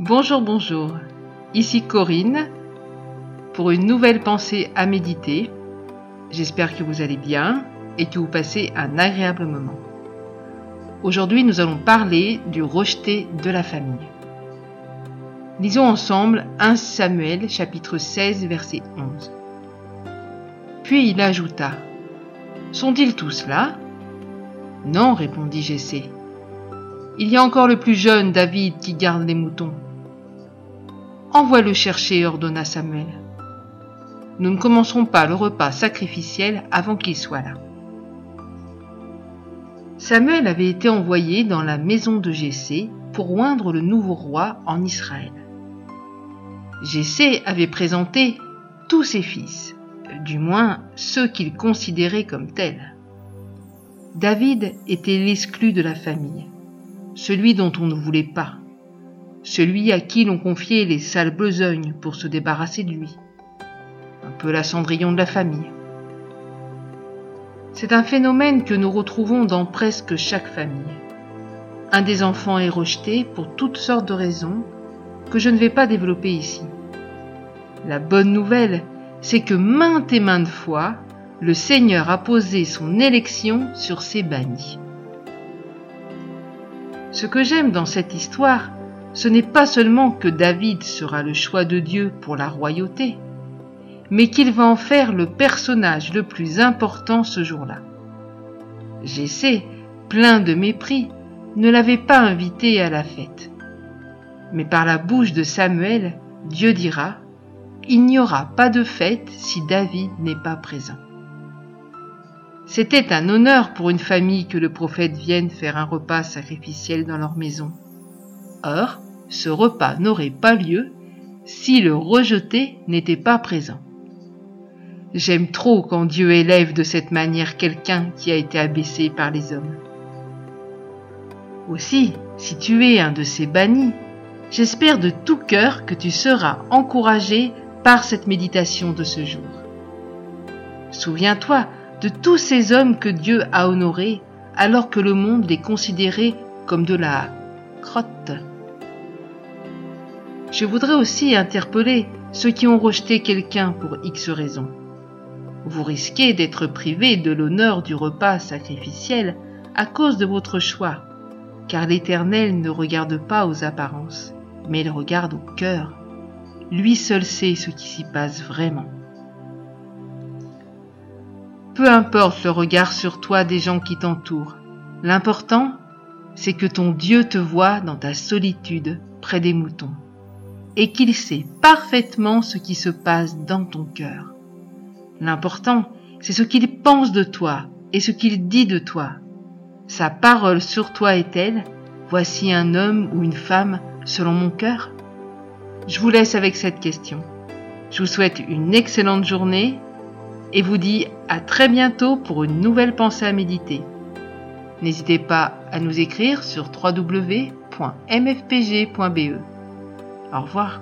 Bonjour, bonjour. Ici Corinne pour une nouvelle pensée à méditer. J'espère que vous allez bien et que vous passez un agréable moment. Aujourd'hui, nous allons parler du rejeté de la famille. Lisons ensemble 1 Samuel chapitre 16 verset 11. Puis il ajouta Sont-ils tous là Non, répondit Jessé. Il y a encore le plus jeune David qui garde les moutons. Envoie-le chercher, ordonna Samuel. Nous ne commencerons pas le repas sacrificiel avant qu'il soit là. Samuel avait été envoyé dans la maison de Jessé pour oindre le nouveau roi en Israël. Jessé avait présenté tous ses fils, du moins ceux qu'il considérait comme tels. David était l'exclu de la famille, celui dont on ne voulait pas, celui à qui l'on confiait les sales besognes pour se débarrasser de lui. Un peu la cendrillon de la famille. C'est un phénomène que nous retrouvons dans presque chaque famille. Un des enfants est rejeté pour toutes sortes de raisons que je ne vais pas développer ici. La bonne nouvelle, c'est que maintes et maintes fois, le Seigneur a posé son élection sur ses bannis. Ce que j'aime dans cette histoire, ce n'est pas seulement que David sera le choix de Dieu pour la royauté, mais qu'il va en faire le personnage le plus important ce jour-là. Jessé, plein de mépris, ne l'avait pas invité à la fête. Mais par la bouche de Samuel, Dieu dira, Il n'y aura pas de fête si David n'est pas présent. C'était un honneur pour une famille que le prophète vienne faire un repas sacrificiel dans leur maison. Or, ce repas n'aurait pas lieu si le rejeté n'était pas présent. J'aime trop quand Dieu élève de cette manière quelqu'un qui a été abaissé par les hommes. Aussi, si tu es un de ces bannis, j'espère de tout cœur que tu seras encouragé par cette méditation de ce jour. Souviens-toi de tous ces hommes que Dieu a honorés alors que le monde les considérait comme de la crotte. Je voudrais aussi interpeller ceux qui ont rejeté quelqu'un pour X raisons. Vous risquez d'être privé de l'honneur du repas sacrificiel à cause de votre choix, car l'Éternel ne regarde pas aux apparences, mais il regarde au cœur. Lui seul sait ce qui s'y passe vraiment. Peu importe le regard sur toi des gens qui t'entourent, l'important, c'est que ton Dieu te voit dans ta solitude près des moutons et qu'il sait parfaitement ce qui se passe dans ton cœur. L'important, c'est ce qu'il pense de toi et ce qu'il dit de toi. Sa parole sur toi est-elle Voici un homme ou une femme selon mon cœur Je vous laisse avec cette question. Je vous souhaite une excellente journée et vous dis à très bientôt pour une nouvelle pensée à méditer. N'hésitez pas à nous écrire sur www.mfpg.be. Au revoir.